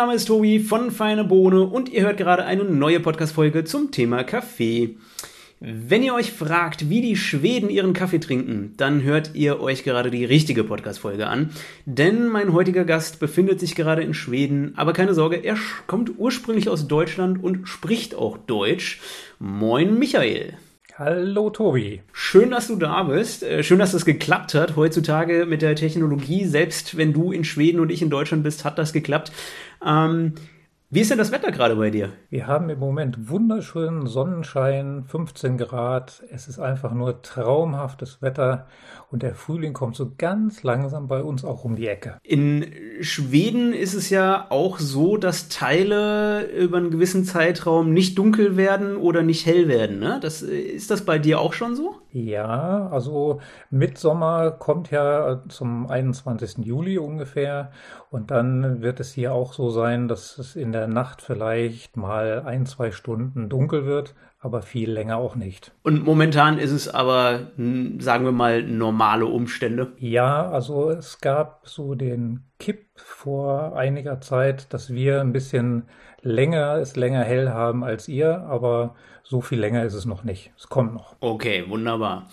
Name ist Tobi von Feine Bohne und ihr hört gerade eine neue Podcast-Folge zum Thema Kaffee. Wenn ihr euch fragt, wie die Schweden ihren Kaffee trinken, dann hört ihr euch gerade die richtige Podcast-Folge an. Denn mein heutiger Gast befindet sich gerade in Schweden, aber keine Sorge, er kommt ursprünglich aus Deutschland und spricht auch Deutsch. Moin Michael. Hallo Tobi. Schön, dass du da bist. Äh, schön, dass das geklappt hat. Heutzutage mit der Technologie, selbst wenn du in Schweden und ich in Deutschland bist, hat das geklappt. Ähm, wie ist denn das Wetter gerade bei dir? Wir haben im Moment wunderschönen Sonnenschein, 15 Grad. Es ist einfach nur traumhaftes Wetter und der Frühling kommt so ganz langsam bei uns auch um die Ecke. In Schweden ist es ja auch so, dass Teile über einen gewissen Zeitraum nicht dunkel werden oder nicht hell werden. Ne? Das, ist das bei dir auch schon so? Ja, also Mitsommer kommt ja zum 21. Juli ungefähr und dann wird es hier auch so sein, dass es in der Nacht vielleicht mal ein, zwei Stunden dunkel wird, aber viel länger auch nicht. Und momentan ist es aber, sagen wir mal, normale Umstände? Ja, also es gab so den Kipp vor einiger Zeit, dass wir ein bisschen länger, es länger hell haben als ihr, aber so viel länger ist es noch nicht. Es kommt noch. Okay, wunderbar.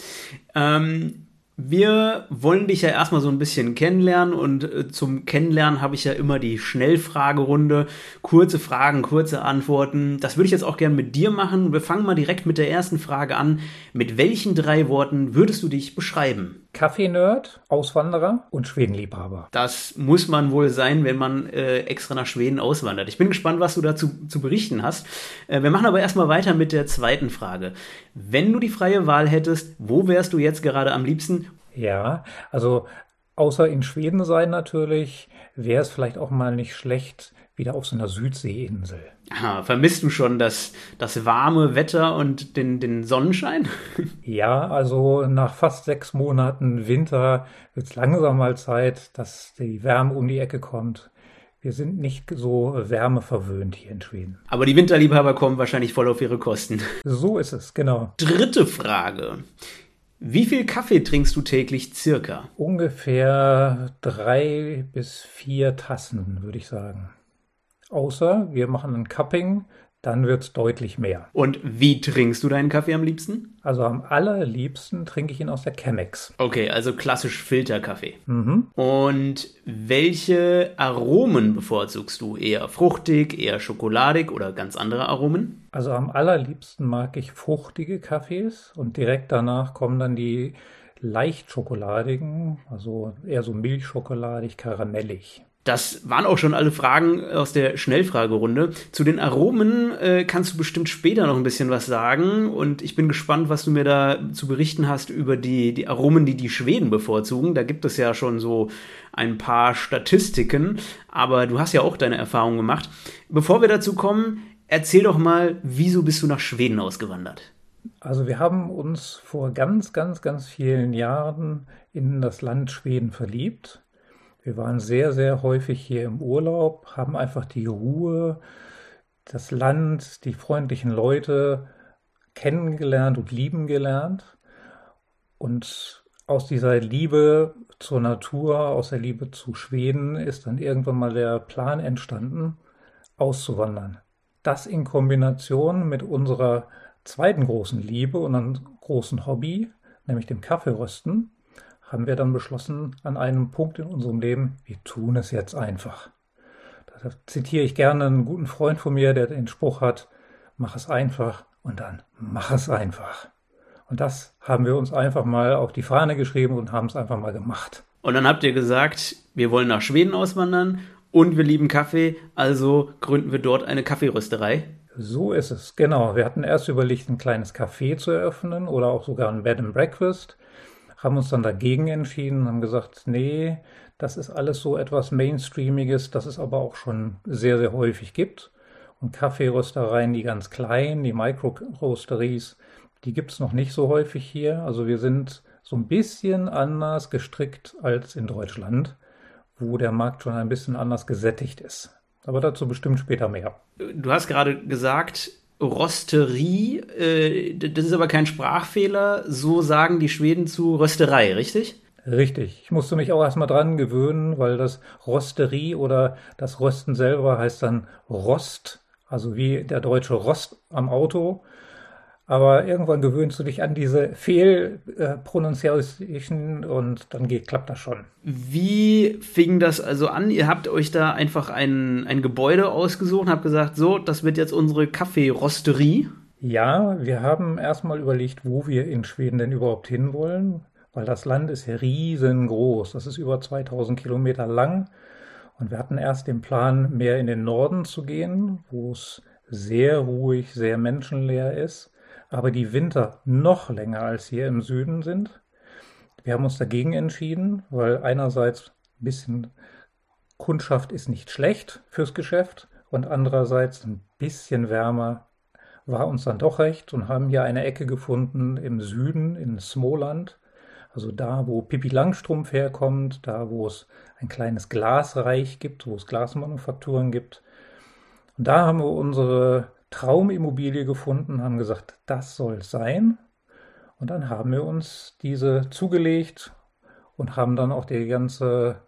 Ähm, wir wollen dich ja erstmal so ein bisschen kennenlernen und äh, zum Kennenlernen habe ich ja immer die Schnellfragerunde. Kurze Fragen, kurze Antworten. Das würde ich jetzt auch gerne mit dir machen. Wir fangen mal direkt mit der ersten Frage an. Mit welchen drei Worten würdest du dich beschreiben? Kaffee-Nerd, Auswanderer und Schwedenliebhaber. Das muss man wohl sein, wenn man äh, extra nach Schweden auswandert. Ich bin gespannt, was du dazu zu berichten hast. Äh, wir machen aber erstmal weiter mit der zweiten Frage. Wenn du die freie Wahl hättest, wo wärst du jetzt gerade am liebsten? Ja, also außer in Schweden sein natürlich, wäre es vielleicht auch mal nicht schlecht, wieder auf so einer Südseeinsel. Ah, vermisst du schon das, das warme Wetter und den, den Sonnenschein? Ja, also nach fast sechs Monaten Winter wird es langsam mal Zeit, dass die Wärme um die Ecke kommt. Wir sind nicht so wärmeverwöhnt hier in Schweden. Aber die Winterliebhaber kommen wahrscheinlich voll auf ihre Kosten. So ist es, genau. Dritte Frage. Wie viel Kaffee trinkst du täglich circa? Ungefähr drei bis vier Tassen, würde ich sagen. Außer wir machen ein Cupping, dann wird es deutlich mehr. Und wie trinkst du deinen Kaffee am liebsten? Also am allerliebsten trinke ich ihn aus der Chemex. Okay, also klassisch Filterkaffee. Mhm. Und welche Aromen bevorzugst du? Eher fruchtig, eher schokoladig oder ganz andere Aromen? Also am allerliebsten mag ich fruchtige Kaffees und direkt danach kommen dann die leicht schokoladigen, also eher so milchschokoladig, karamellig. Das waren auch schon alle Fragen aus der Schnellfragerunde. Zu den Aromen äh, kannst du bestimmt später noch ein bisschen was sagen. Und ich bin gespannt, was du mir da zu berichten hast über die, die Aromen, die die Schweden bevorzugen. Da gibt es ja schon so ein paar Statistiken. Aber du hast ja auch deine Erfahrungen gemacht. Bevor wir dazu kommen, erzähl doch mal, wieso bist du nach Schweden ausgewandert? Also wir haben uns vor ganz, ganz, ganz vielen Jahren in das Land Schweden verliebt wir waren sehr, sehr häufig hier im Urlaub, haben einfach die Ruhe, das Land, die freundlichen Leute kennengelernt und lieben gelernt. Und aus dieser Liebe zur Natur, aus der Liebe zu Schweden ist dann irgendwann mal der Plan entstanden, auszuwandern. Das in Kombination mit unserer zweiten großen Liebe und einem großen Hobby, nämlich dem Kaffeerösten, haben wir dann beschlossen, an einem Punkt in unserem Leben, wir tun es jetzt einfach. Da zitiere ich gerne einen guten Freund von mir, der den Spruch hat, mach es einfach und dann mach es einfach. Und das haben wir uns einfach mal auf die Fahne geschrieben und haben es einfach mal gemacht. Und dann habt ihr gesagt, wir wollen nach Schweden auswandern und wir lieben Kaffee, also gründen wir dort eine Kaffeerösterei. So ist es, genau. Wir hatten erst überlegt, ein kleines Café zu eröffnen oder auch sogar ein Bed and Breakfast haben uns dann dagegen entschieden und haben gesagt, nee, das ist alles so etwas Mainstreamiges, das es aber auch schon sehr, sehr häufig gibt. Und Kaffeeröstereien, die ganz kleinen, die Micro-Roasteries, die gibt es noch nicht so häufig hier. Also wir sind so ein bisschen anders gestrickt als in Deutschland, wo der Markt schon ein bisschen anders gesättigt ist. Aber dazu bestimmt später mehr. Du hast gerade gesagt, Rösterie, äh, das ist aber kein Sprachfehler, so sagen die Schweden zu Rösterei, richtig? Richtig. Ich musste mich auch erstmal dran gewöhnen, weil das Rosterie oder das Rösten selber heißt dann Rost, also wie der deutsche Rost am Auto. Aber irgendwann gewöhnst du dich an diese Fehlpronunciation und dann geht, klappt das schon. Wie fing das also an? Ihr habt euch da einfach ein, ein Gebäude ausgesucht und habt gesagt, so, das wird jetzt unsere Kaffeerösterie. Ja, wir haben erstmal überlegt, wo wir in Schweden denn überhaupt hinwollen, weil das Land ist riesengroß. Das ist über 2000 Kilometer lang. Und wir hatten erst den Plan, mehr in den Norden zu gehen, wo es sehr ruhig, sehr menschenleer ist aber die Winter noch länger als hier im Süden sind. Wir haben uns dagegen entschieden, weil einerseits ein bisschen Kundschaft ist nicht schlecht fürs Geschäft und andererseits ein bisschen wärmer war uns dann doch recht und haben hier eine Ecke gefunden im Süden in Smoland, also da, wo Pippi Langstrumpf herkommt, da, wo es ein kleines Glasreich gibt, wo es Glasmanufakturen gibt. Und da haben wir unsere Traumimmobilie gefunden, haben gesagt, das soll sein. Und dann haben wir uns diese zugelegt und haben dann auch die ganze,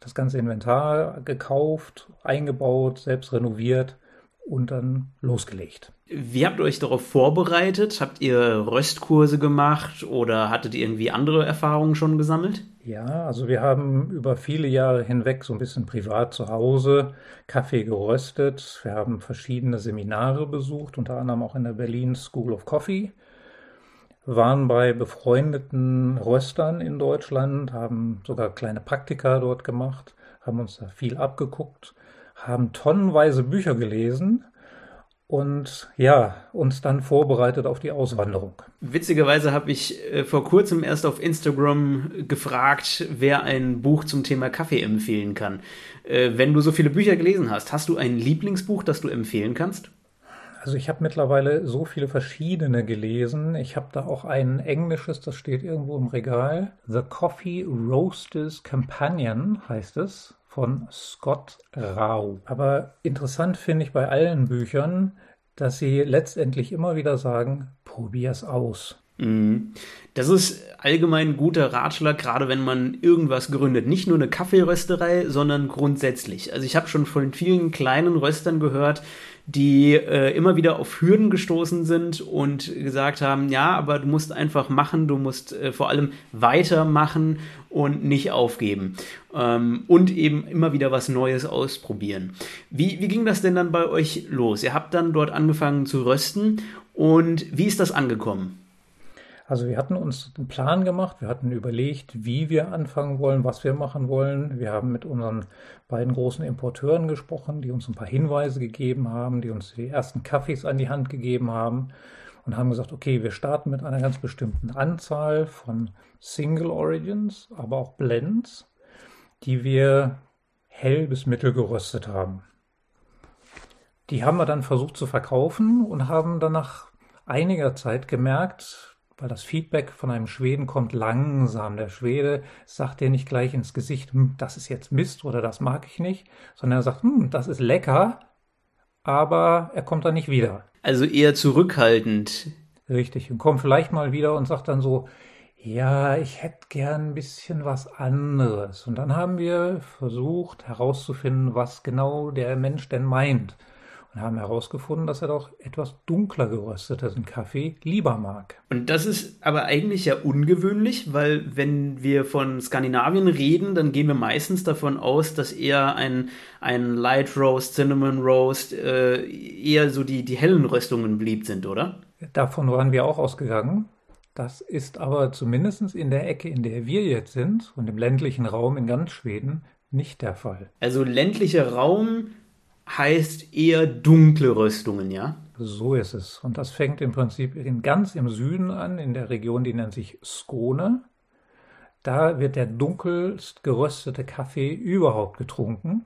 das ganze Inventar gekauft, eingebaut, selbst renoviert und dann losgelegt. Wie habt ihr euch darauf vorbereitet? Habt ihr Röstkurse gemacht oder hattet ihr irgendwie andere Erfahrungen schon gesammelt? Ja, also wir haben über viele Jahre hinweg so ein bisschen privat zu Hause Kaffee geröstet. Wir haben verschiedene Seminare besucht, unter anderem auch in der Berlin School of Coffee. waren bei befreundeten Röstern in Deutschland, haben sogar kleine Praktika dort gemacht, haben uns da viel abgeguckt haben tonnenweise Bücher gelesen und ja, uns dann vorbereitet auf die Auswanderung. Witzigerweise habe ich äh, vor kurzem erst auf Instagram gefragt, wer ein Buch zum Thema Kaffee empfehlen kann. Äh, wenn du so viele Bücher gelesen hast, hast du ein Lieblingsbuch, das du empfehlen kannst? Also ich habe mittlerweile so viele verschiedene gelesen. Ich habe da auch ein englisches, das steht irgendwo im Regal. The Coffee Roasters Companion heißt es von Scott Rau. Aber interessant finde ich bei allen Büchern, dass sie letztendlich immer wieder sagen, probier's aus. Mhm. Das ist allgemein ein guter Ratschlag, gerade wenn man irgendwas gründet. Nicht nur eine Kaffeerösterei, sondern grundsätzlich. Also ich habe schon von vielen kleinen Röstern gehört, die äh, immer wieder auf Hürden gestoßen sind und gesagt haben, ja, aber du musst einfach machen, du musst äh, vor allem weitermachen und nicht aufgeben. Ähm, und eben immer wieder was Neues ausprobieren. Wie, wie ging das denn dann bei euch los? Ihr habt dann dort angefangen zu rösten und wie ist das angekommen? Also wir hatten uns einen Plan gemacht, wir hatten überlegt, wie wir anfangen wollen, was wir machen wollen. Wir haben mit unseren beiden großen Importeuren gesprochen, die uns ein paar Hinweise gegeben haben, die uns die ersten Kaffees an die Hand gegeben haben und haben gesagt, okay, wir starten mit einer ganz bestimmten Anzahl von Single Origins, aber auch Blends, die wir hell bis mittel geröstet haben. Die haben wir dann versucht zu verkaufen und haben dann nach einiger Zeit gemerkt, weil das Feedback von einem Schweden kommt langsam. Der Schwede sagt dir nicht gleich ins Gesicht, hm, das ist jetzt Mist oder das mag ich nicht, sondern er sagt, hm, das ist lecker, aber er kommt dann nicht wieder. Also eher zurückhaltend. Richtig, und kommt vielleicht mal wieder und sagt dann so, ja, ich hätte gern ein bisschen was anderes. Und dann haben wir versucht herauszufinden, was genau der Mensch denn meint und haben herausgefunden, dass er doch etwas dunkler gerösteten Kaffee lieber mag. Und das ist aber eigentlich ja ungewöhnlich, weil wenn wir von Skandinavien reden, dann gehen wir meistens davon aus, dass eher ein, ein Light Roast, Cinnamon Roast äh, eher so die, die hellen Röstungen beliebt sind, oder? Davon waren wir auch ausgegangen. Das ist aber zumindest in der Ecke, in der wir jetzt sind und im ländlichen Raum in ganz Schweden nicht der Fall. Also ländlicher Raum heißt eher dunkle Röstungen, ja? So ist es. Und das fängt im Prinzip in, ganz im Süden an, in der Region, die nennt sich Skone. Da wird der dunkelst geröstete Kaffee überhaupt getrunken.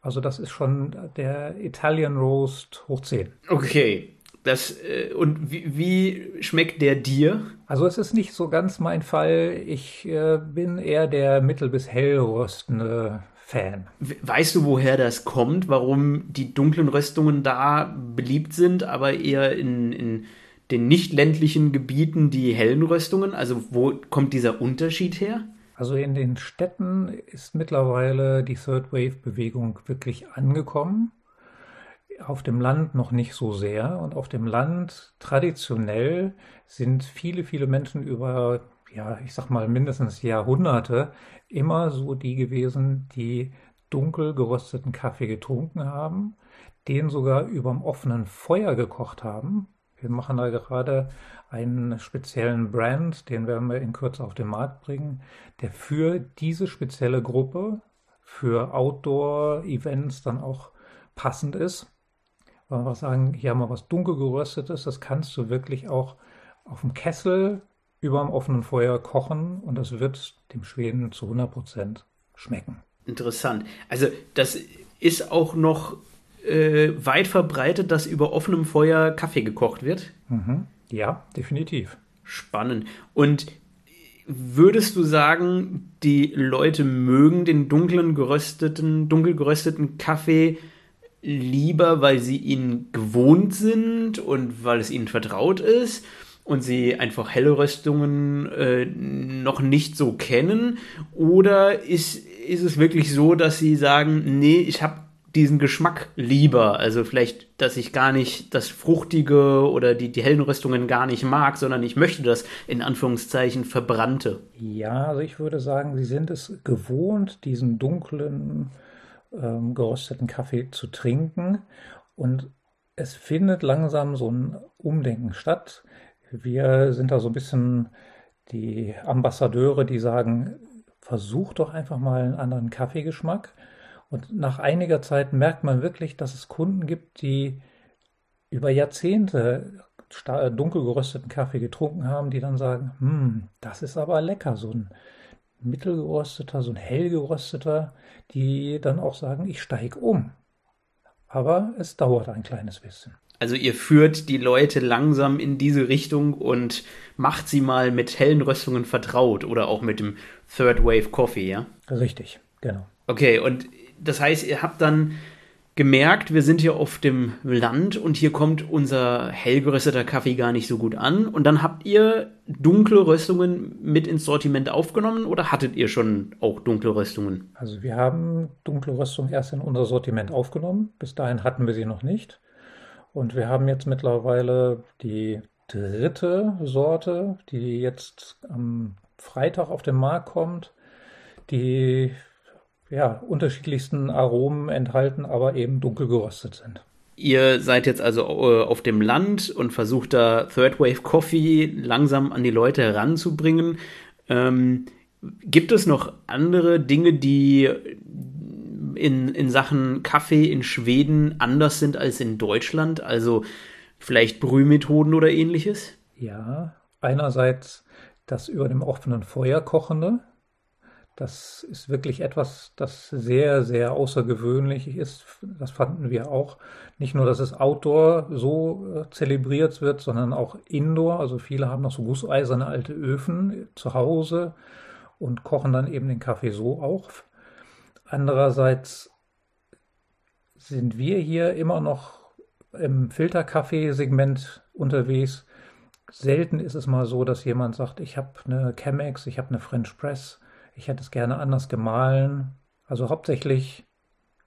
Also das ist schon der Italian Roast hoch 10. Okay. Das, äh, und wie, wie, schmeckt der dir? Also es ist nicht so ganz mein Fall. Ich äh, bin eher der mittel- bis hellröstende Fan. Weißt du, woher das kommt? Warum die dunklen Röstungen da beliebt sind, aber eher in, in den nicht ländlichen Gebieten die hellen Röstungen? Also wo kommt dieser Unterschied her? Also in den Städten ist mittlerweile die Third Wave Bewegung wirklich angekommen. Auf dem Land noch nicht so sehr. Und auf dem Land traditionell sind viele, viele Menschen über, ja, ich sag mal mindestens Jahrhunderte immer so die gewesen, die dunkel gerösteten Kaffee getrunken haben, den sogar überm offenen Feuer gekocht haben. Wir machen da gerade einen speziellen Brand, den werden wir in Kürze auf den Markt bringen, der für diese spezielle Gruppe, für Outdoor-Events dann auch passend ist. Weil wir sagen, hier haben wir was dunkel geröstetes, das kannst du wirklich auch auf dem Kessel über dem offenen Feuer kochen und das wird dem Schweden zu 100 Prozent schmecken. Interessant. Also das ist auch noch äh, weit verbreitet, dass über offenem Feuer Kaffee gekocht wird. Mhm. Ja, definitiv. Spannend. Und würdest du sagen, die Leute mögen den dunklen gerösteten, dunkel gerösteten Kaffee lieber, weil sie ihn gewohnt sind und weil es ihnen vertraut ist? Und sie einfach helle Röstungen äh, noch nicht so kennen? Oder ist, ist es wirklich so, dass sie sagen, nee, ich habe diesen Geschmack lieber? Also vielleicht, dass ich gar nicht das Fruchtige oder die, die hellen Röstungen gar nicht mag, sondern ich möchte das in Anführungszeichen verbrannte. Ja, also ich würde sagen, sie sind es gewohnt, diesen dunklen, ähm, gerösteten Kaffee zu trinken. Und es findet langsam so ein Umdenken statt. Wir sind da so ein bisschen die Ambassadeure, die sagen, versuch doch einfach mal einen anderen Kaffeegeschmack. Und nach einiger Zeit merkt man wirklich, dass es Kunden gibt, die über Jahrzehnte dunkel gerösteten Kaffee getrunken haben, die dann sagen, hm, das ist aber lecker, so ein mittelgerösteter, so ein hellgerösteter, die dann auch sagen, ich steige um. Aber es dauert ein kleines bisschen. Also ihr führt die Leute langsam in diese Richtung und macht sie mal mit hellen Röstungen vertraut oder auch mit dem Third Wave Coffee, ja? Richtig, genau. Okay, und das heißt, ihr habt dann gemerkt, wir sind hier auf dem Land und hier kommt unser hellgerösteter Kaffee gar nicht so gut an. Und dann habt ihr dunkle Röstungen mit ins Sortiment aufgenommen oder hattet ihr schon auch dunkle Röstungen? Also wir haben dunkle Röstungen erst in unser Sortiment aufgenommen. Bis dahin hatten wir sie noch nicht. Und wir haben jetzt mittlerweile die dritte Sorte, die jetzt am Freitag auf den Markt kommt, die ja, unterschiedlichsten Aromen enthalten, aber eben dunkel geröstet sind. Ihr seid jetzt also äh, auf dem Land und versucht da Third Wave Coffee langsam an die Leute heranzubringen. Ähm, gibt es noch andere Dinge, die in, in Sachen Kaffee in Schweden anders sind als in Deutschland? Also vielleicht Brühmethoden oder ähnliches? Ja, einerseits das über dem offenen Feuer kochende. Das ist wirklich etwas, das sehr, sehr außergewöhnlich ist. Das fanden wir auch. Nicht nur, dass es Outdoor so äh, zelebriert wird, sondern auch Indoor. Also viele haben noch so gusseiserne alte Öfen zu Hause und kochen dann eben den Kaffee so auch. Andererseits sind wir hier immer noch im Filterkaffee-Segment unterwegs. Selten ist es mal so, dass jemand sagt, ich habe eine Chemex, ich habe eine French Press, ich hätte es gerne anders gemahlen. Also hauptsächlich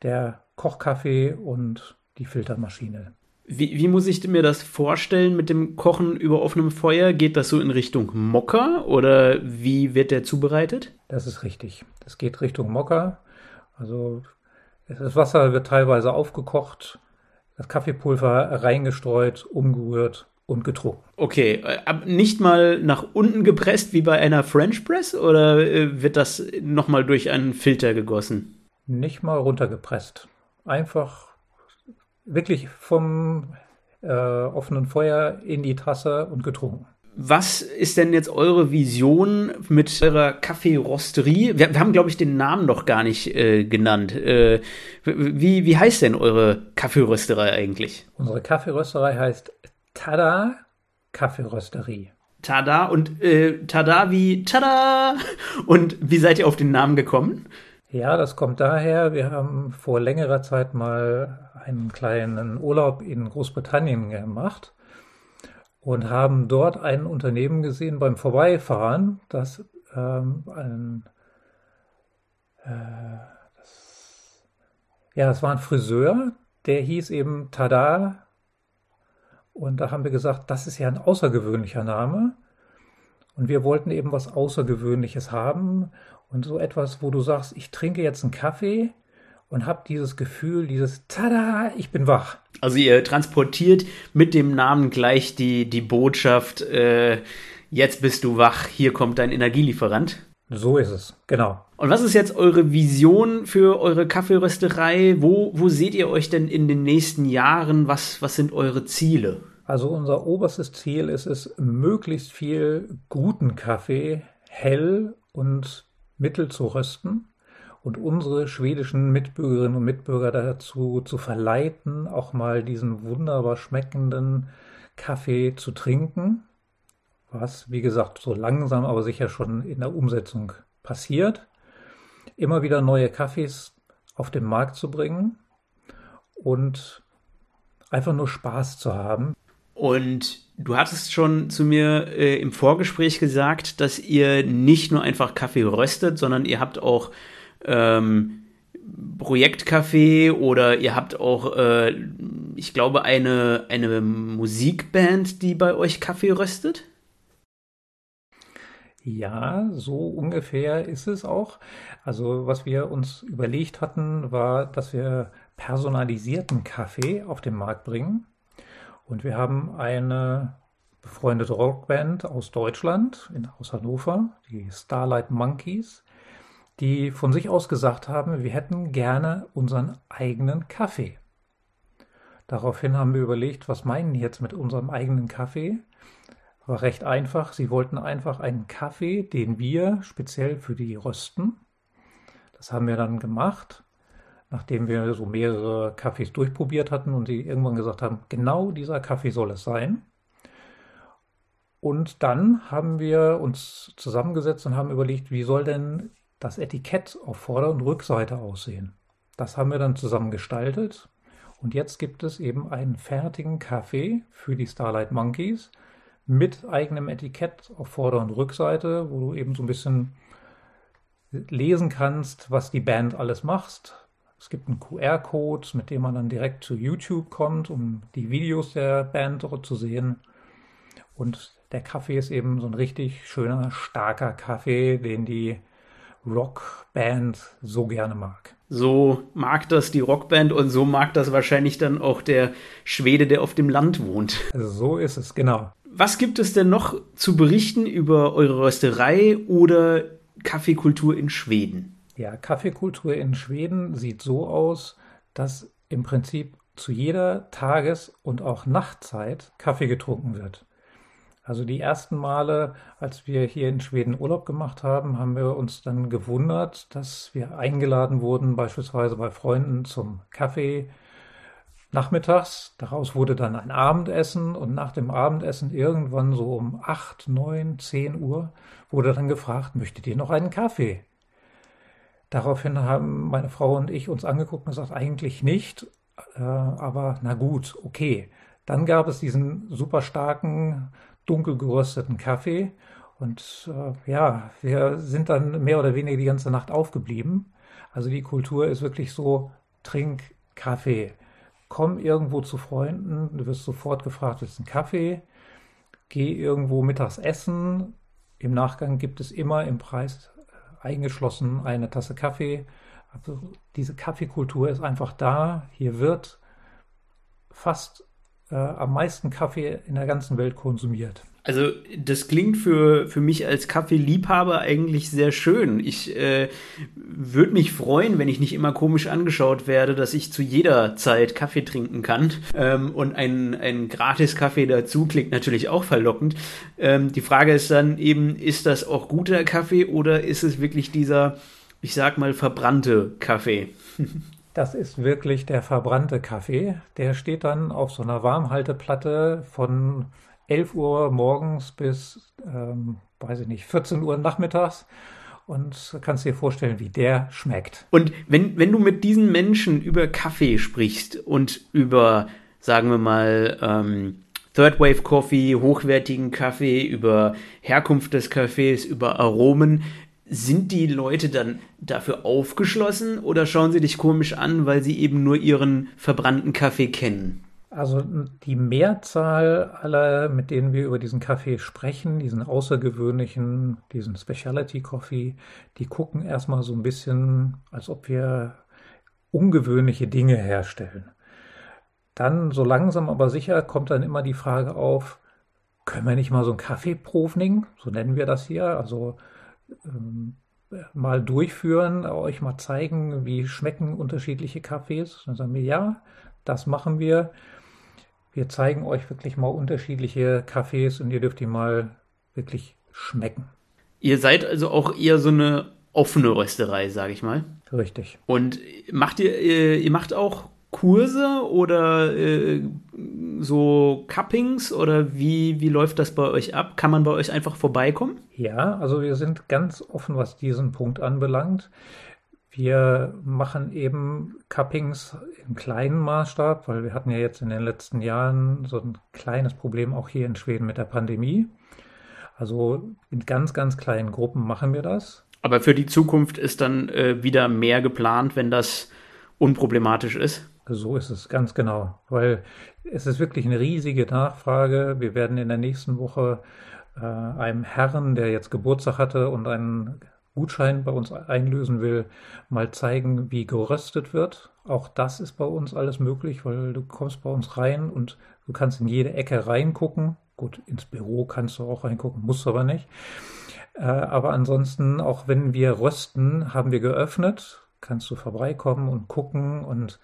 der Kochkaffee und die Filtermaschine. Wie, wie, muss ich mir das vorstellen mit dem Kochen über offenem Feuer? Geht das so in Richtung Mokka oder wie wird der zubereitet? Das ist richtig. Das geht Richtung Mokka. Also das Wasser wird teilweise aufgekocht, das Kaffeepulver reingestreut, umgerührt und getrunken. Okay, aber nicht mal nach unten gepresst wie bei einer French Press oder äh, wird das nochmal durch einen Filter gegossen? Nicht mal runtergepresst. Einfach wirklich vom äh, offenen Feuer in die Tasse und getrunken. Was ist denn jetzt eure Vision mit eurer Kaffeerösterie? Wir, wir haben, glaube ich, den Namen noch gar nicht äh, genannt. Äh, wie, wie heißt denn eure Kaffeerösterei eigentlich? Unsere Kaffeerösterei heißt Tada Kaffeerösterie. Tada und äh, Tada wie Tada! Und wie seid ihr auf den Namen gekommen? Ja, das kommt daher, wir haben vor längerer Zeit mal einen kleinen Urlaub in Großbritannien gemacht und haben dort ein Unternehmen gesehen beim Vorbeifahren, das ähm, ein das, ja, das war ein Friseur, der hieß eben Tada. Und da haben wir gesagt, das ist ja ein außergewöhnlicher Name. Und wir wollten eben was Außergewöhnliches haben und so etwas, wo du sagst, ich trinke jetzt einen Kaffee und habe dieses Gefühl, dieses Tada, ich bin wach. Also ihr transportiert mit dem Namen gleich die, die Botschaft, äh, jetzt bist du wach, hier kommt dein Energielieferant. So ist es, genau. Und was ist jetzt eure Vision für eure Kaffeerösterei? Wo, wo seht ihr euch denn in den nächsten Jahren? Was, was sind eure Ziele? Also unser oberstes Ziel ist es, möglichst viel guten Kaffee hell und mittel zu rösten und unsere schwedischen Mitbürgerinnen und Mitbürger dazu zu verleiten, auch mal diesen wunderbar schmeckenden Kaffee zu trinken, was, wie gesagt, so langsam aber sicher schon in der Umsetzung passiert. Immer wieder neue Kaffees auf den Markt zu bringen und einfach nur Spaß zu haben. Und du hattest schon zu mir äh, im Vorgespräch gesagt, dass ihr nicht nur einfach Kaffee röstet, sondern ihr habt auch ähm, Projektkaffee oder ihr habt auch, äh, ich glaube, eine, eine Musikband, die bei euch Kaffee röstet? Ja, so ungefähr ist es auch. Also was wir uns überlegt hatten, war, dass wir personalisierten Kaffee auf den Markt bringen. Und wir haben eine befreundete Rockband aus Deutschland, in, aus Hannover, die Starlight Monkeys, die von sich aus gesagt haben, wir hätten gerne unseren eigenen Kaffee. Daraufhin haben wir überlegt, was meinen die jetzt mit unserem eigenen Kaffee? War recht einfach. Sie wollten einfach einen Kaffee, den wir speziell für die rösten. Das haben wir dann gemacht nachdem wir so mehrere Kaffees durchprobiert hatten und sie irgendwann gesagt haben, genau dieser Kaffee soll es sein. Und dann haben wir uns zusammengesetzt und haben überlegt, wie soll denn das Etikett auf Vorder- und Rückseite aussehen. Das haben wir dann zusammen gestaltet. Und jetzt gibt es eben einen fertigen Kaffee für die Starlight Monkeys mit eigenem Etikett auf Vorder- und Rückseite, wo du eben so ein bisschen lesen kannst, was die Band alles macht, es gibt einen QR-Code, mit dem man dann direkt zu YouTube kommt, um die Videos der Band dort zu sehen. Und der Kaffee ist eben so ein richtig schöner, starker Kaffee, den die Rockband so gerne mag. So mag das die Rockband und so mag das wahrscheinlich dann auch der Schwede, der auf dem Land wohnt. Also so ist es, genau. Was gibt es denn noch zu berichten über eure Rösterei oder Kaffeekultur in Schweden? Ja, Kaffeekultur in Schweden sieht so aus, dass im Prinzip zu jeder Tages- und auch Nachtzeit Kaffee getrunken wird. Also die ersten Male, als wir hier in Schweden Urlaub gemacht haben, haben wir uns dann gewundert, dass wir eingeladen wurden, beispielsweise bei Freunden zum Kaffee nachmittags. Daraus wurde dann ein Abendessen und nach dem Abendessen irgendwann so um 8, 9, 10 Uhr wurde dann gefragt, möchtet ihr noch einen Kaffee? Daraufhin haben meine Frau und ich uns angeguckt und gesagt, eigentlich nicht, äh, aber na gut, okay. Dann gab es diesen super starken, dunkel gerösteten Kaffee und äh, ja, wir sind dann mehr oder weniger die ganze Nacht aufgeblieben. Also die Kultur ist wirklich so, trink Kaffee. Komm irgendwo zu Freunden, du wirst sofort gefragt, willst du einen Kaffee? Geh irgendwo mittags essen. Im Nachgang gibt es immer im Preis eingeschlossen eine Tasse Kaffee. Also diese Kaffeekultur ist einfach da. Hier wird fast äh, am meisten Kaffee in der ganzen Welt konsumiert. Also das klingt für, für mich als Kaffeeliebhaber eigentlich sehr schön. Ich äh, würde mich freuen, wenn ich nicht immer komisch angeschaut werde, dass ich zu jeder Zeit Kaffee trinken kann. Ähm, und ein, ein Gratis-Kaffee dazu klingt natürlich auch verlockend. Ähm, die Frage ist dann eben, ist das auch guter Kaffee oder ist es wirklich dieser, ich sag mal, verbrannte Kaffee? Das ist wirklich der verbrannte Kaffee. Der steht dann auf so einer Warmhalteplatte von 11 Uhr morgens bis, ähm, weiß ich nicht, 14 Uhr nachmittags und kannst dir vorstellen, wie der schmeckt. Und wenn, wenn du mit diesen Menschen über Kaffee sprichst und über, sagen wir mal, ähm, Third Wave Coffee, hochwertigen Kaffee, über Herkunft des Kaffees, über Aromen, sind die Leute dann dafür aufgeschlossen oder schauen sie dich komisch an, weil sie eben nur ihren verbrannten Kaffee kennen? Also die Mehrzahl aller, mit denen wir über diesen Kaffee sprechen, diesen außergewöhnlichen, diesen Specialty Coffee, die gucken erstmal so ein bisschen, als ob wir ungewöhnliche Dinge herstellen. Dann so langsam aber sicher kommt dann immer die Frage auf, können wir nicht mal so ein Kaffeeprofning, so nennen wir das hier, also ähm, mal durchführen, euch mal zeigen, wie schmecken unterschiedliche Kaffees. Dann sagen wir, ja, das machen wir. Wir zeigen euch wirklich mal unterschiedliche Cafés und ihr dürft die mal wirklich schmecken. Ihr seid also auch eher so eine offene Rösterei, sage ich mal. Richtig. Und macht ihr, ihr macht auch Kurse oder äh, so Cuppings oder wie, wie läuft das bei euch ab? Kann man bei euch einfach vorbeikommen? Ja, also wir sind ganz offen, was diesen Punkt anbelangt. Wir machen eben Cuppings im kleinen Maßstab, weil wir hatten ja jetzt in den letzten Jahren so ein kleines Problem auch hier in Schweden mit der Pandemie. Also in ganz, ganz kleinen Gruppen machen wir das. Aber für die Zukunft ist dann äh, wieder mehr geplant, wenn das unproblematisch ist? So ist es, ganz genau. Weil es ist wirklich eine riesige Nachfrage. Wir werden in der nächsten Woche äh, einem Herrn, der jetzt Geburtstag hatte und einen Gutschein bei uns einlösen will, mal zeigen, wie geröstet wird. Auch das ist bei uns alles möglich, weil du kommst bei uns rein und du kannst in jede Ecke reingucken. Gut, ins Büro kannst du auch reingucken, musst aber nicht. Äh, aber ansonsten, auch wenn wir rösten, haben wir geöffnet, kannst du vorbeikommen und gucken und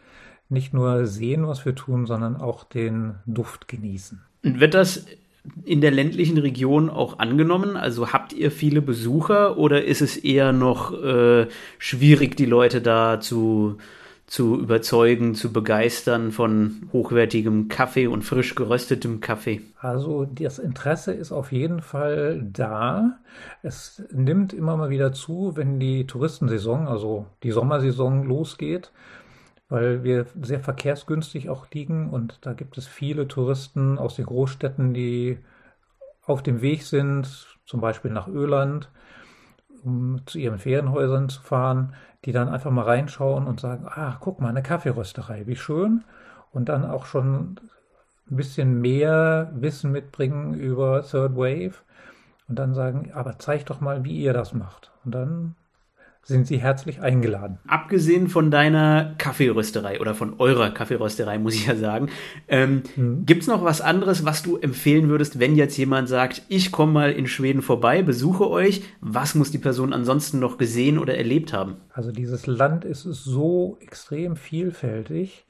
nicht nur sehen, was wir tun, sondern auch den Duft genießen. Und wird das in der ländlichen Region auch angenommen? Also habt ihr viele Besucher oder ist es eher noch äh, schwierig, die Leute da zu, zu überzeugen, zu begeistern von hochwertigem Kaffee und frisch geröstetem Kaffee? Also das Interesse ist auf jeden Fall da. Es nimmt immer mal wieder zu, wenn die Touristensaison, also die Sommersaison losgeht weil wir sehr verkehrsgünstig auch liegen und da gibt es viele Touristen aus den Großstädten, die auf dem Weg sind, zum Beispiel nach Öland, um zu ihren Ferienhäusern zu fahren, die dann einfach mal reinschauen und sagen, ah, guck mal, eine Kaffeerösterei, wie schön. Und dann auch schon ein bisschen mehr Wissen mitbringen über Third Wave und dann sagen, aber zeig doch mal, wie ihr das macht. Und dann sind Sie herzlich eingeladen. Abgesehen von deiner Kaffeerösterei oder von eurer Kaffeerösterei, muss ich ja sagen, ähm, mhm. gibt es noch was anderes, was du empfehlen würdest, wenn jetzt jemand sagt, ich komme mal in Schweden vorbei, besuche euch, was muss die Person ansonsten noch gesehen oder erlebt haben? Also dieses Land ist so extrem vielfältig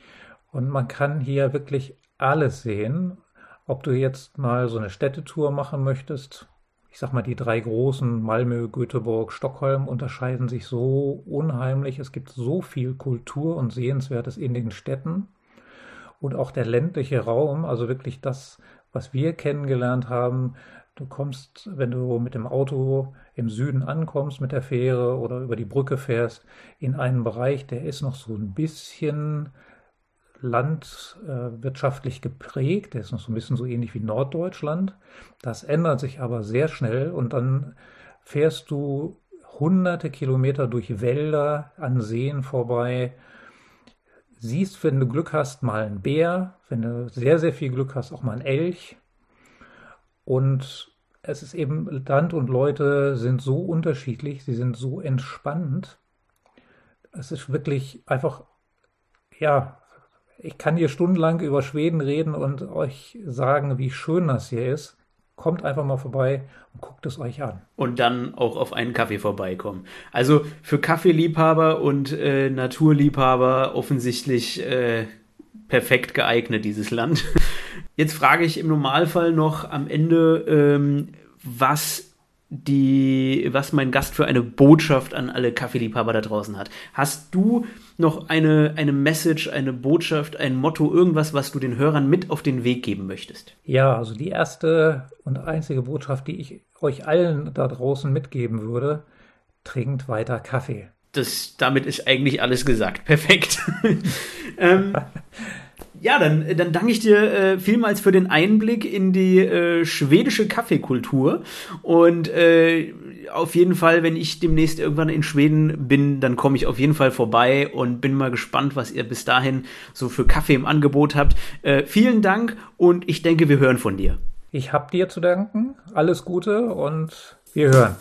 und man kann hier wirklich alles sehen. Ob du jetzt mal so eine Städtetour machen möchtest, ich sag mal, die drei großen, Malmö, Göteborg, Stockholm, unterscheiden sich so unheimlich. Es gibt so viel Kultur und Sehenswertes in den Städten. Und auch der ländliche Raum, also wirklich das, was wir kennengelernt haben. Du kommst, wenn du mit dem Auto im Süden ankommst, mit der Fähre oder über die Brücke fährst, in einen Bereich, der ist noch so ein bisschen landwirtschaftlich geprägt. Der ist noch so ein bisschen so ähnlich wie Norddeutschland. Das ändert sich aber sehr schnell und dann fährst du hunderte Kilometer durch Wälder an Seen vorbei. Siehst, wenn du Glück hast, mal einen Bär, wenn du sehr, sehr viel Glück hast, auch mal einen Elch. Und es ist eben, Land und Leute sind so unterschiedlich, sie sind so entspannt. Es ist wirklich einfach, ja, ich kann hier stundenlang über Schweden reden und euch sagen, wie schön das hier ist. Kommt einfach mal vorbei und guckt es euch an. Und dann auch auf einen Kaffee vorbeikommen. Also für Kaffeeliebhaber und äh, Naturliebhaber offensichtlich äh, perfekt geeignet, dieses Land. Jetzt frage ich im Normalfall noch am Ende, ähm, was die, was mein Gast für eine Botschaft an alle Kaffeeliebhaber da draußen hat. Hast du noch eine, eine Message, eine Botschaft, ein Motto, irgendwas, was du den Hörern mit auf den Weg geben möchtest? Ja, also die erste und einzige Botschaft, die ich euch allen da draußen mitgeben würde, trinkt weiter Kaffee. Das, damit ist eigentlich alles gesagt. Perfekt. ähm, Ja, dann, dann danke ich dir äh, vielmals für den Einblick in die äh, schwedische Kaffeekultur. Und äh, auf jeden Fall, wenn ich demnächst irgendwann in Schweden bin, dann komme ich auf jeden Fall vorbei und bin mal gespannt, was ihr bis dahin so für Kaffee im Angebot habt. Äh, vielen Dank und ich denke, wir hören von dir. Ich habe dir zu danken. Alles Gute und wir hören.